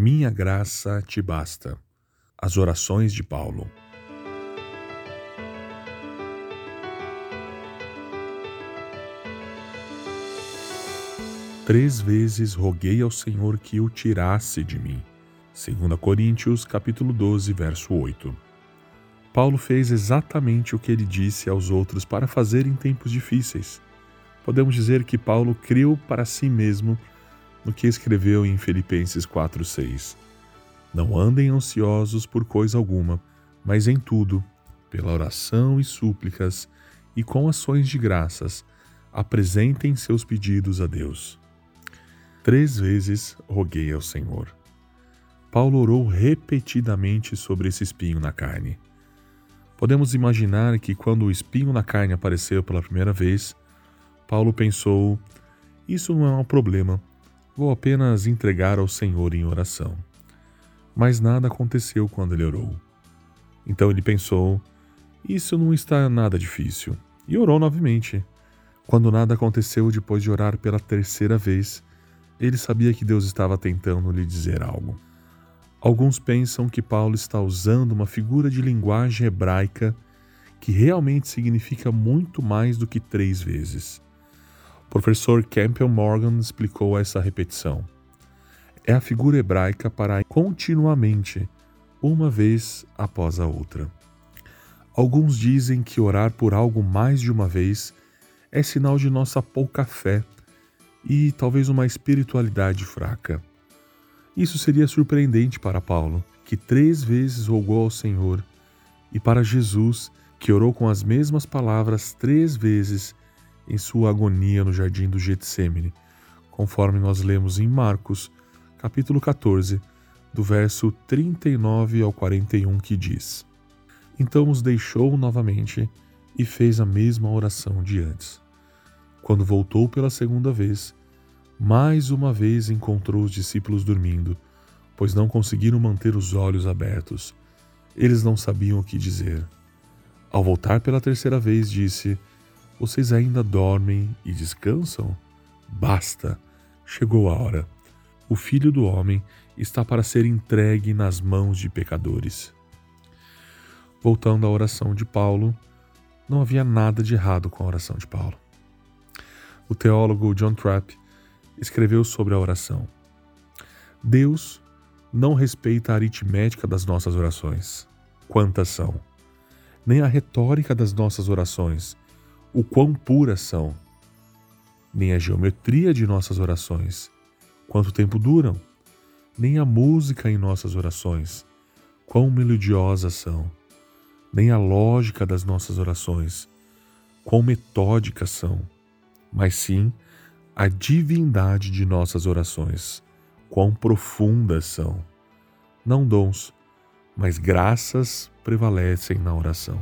Minha graça te basta. As orações de Paulo. Três vezes roguei ao Senhor que o tirasse de mim. 2 Coríntios, capítulo 12, verso 8. Paulo fez exatamente o que ele disse aos outros para fazer em tempos difíceis. Podemos dizer que Paulo criou para si mesmo no que escreveu em Filipenses 4:6. Não andem ansiosos por coisa alguma, mas em tudo, pela oração e súplicas e com ações de graças, apresentem seus pedidos a Deus. Três vezes roguei ao Senhor. Paulo orou repetidamente sobre esse espinho na carne. Podemos imaginar que quando o espinho na carne apareceu pela primeira vez, Paulo pensou: Isso não é um problema, vou apenas entregar ao Senhor em oração. Mas nada aconteceu quando ele orou. Então ele pensou: Isso não está nada difícil, e orou novamente. Quando nada aconteceu depois de orar pela terceira vez, ele sabia que Deus estava tentando lhe dizer algo. Alguns pensam que Paulo está usando uma figura de linguagem hebraica que realmente significa muito mais do que três vezes. O professor Campbell Morgan explicou essa repetição. É a figura hebraica para continuamente, uma vez após a outra. Alguns dizem que orar por algo mais de uma vez é sinal de nossa pouca fé e talvez uma espiritualidade fraca. Isso seria surpreendente para Paulo, que três vezes rogou ao Senhor, e para Jesus, que orou com as mesmas palavras três vezes em sua agonia no jardim do Getsemane, conforme nós lemos em Marcos, capítulo 14, do verso 39 ao 41, que diz: Então os deixou novamente e fez a mesma oração de antes. Quando voltou pela segunda vez, mais uma vez encontrou os discípulos dormindo, pois não conseguiram manter os olhos abertos. Eles não sabiam o que dizer. Ao voltar pela terceira vez, disse: Vocês ainda dormem e descansam? Basta! Chegou a hora. O filho do homem está para ser entregue nas mãos de pecadores. Voltando à oração de Paulo, não havia nada de errado com a oração de Paulo. O teólogo John Trapp escreveu sobre a oração: Deus não respeita a aritmética das nossas orações, quantas são, nem a retórica das nossas orações, o quão puras são, nem a geometria de nossas orações, quanto tempo duram, nem a música em nossas orações, quão melodiosas são, nem a lógica das nossas orações, quão metódicas são. Mas sim a divindade de nossas orações, quão profundas são. Não dons, mas graças prevalecem na oração.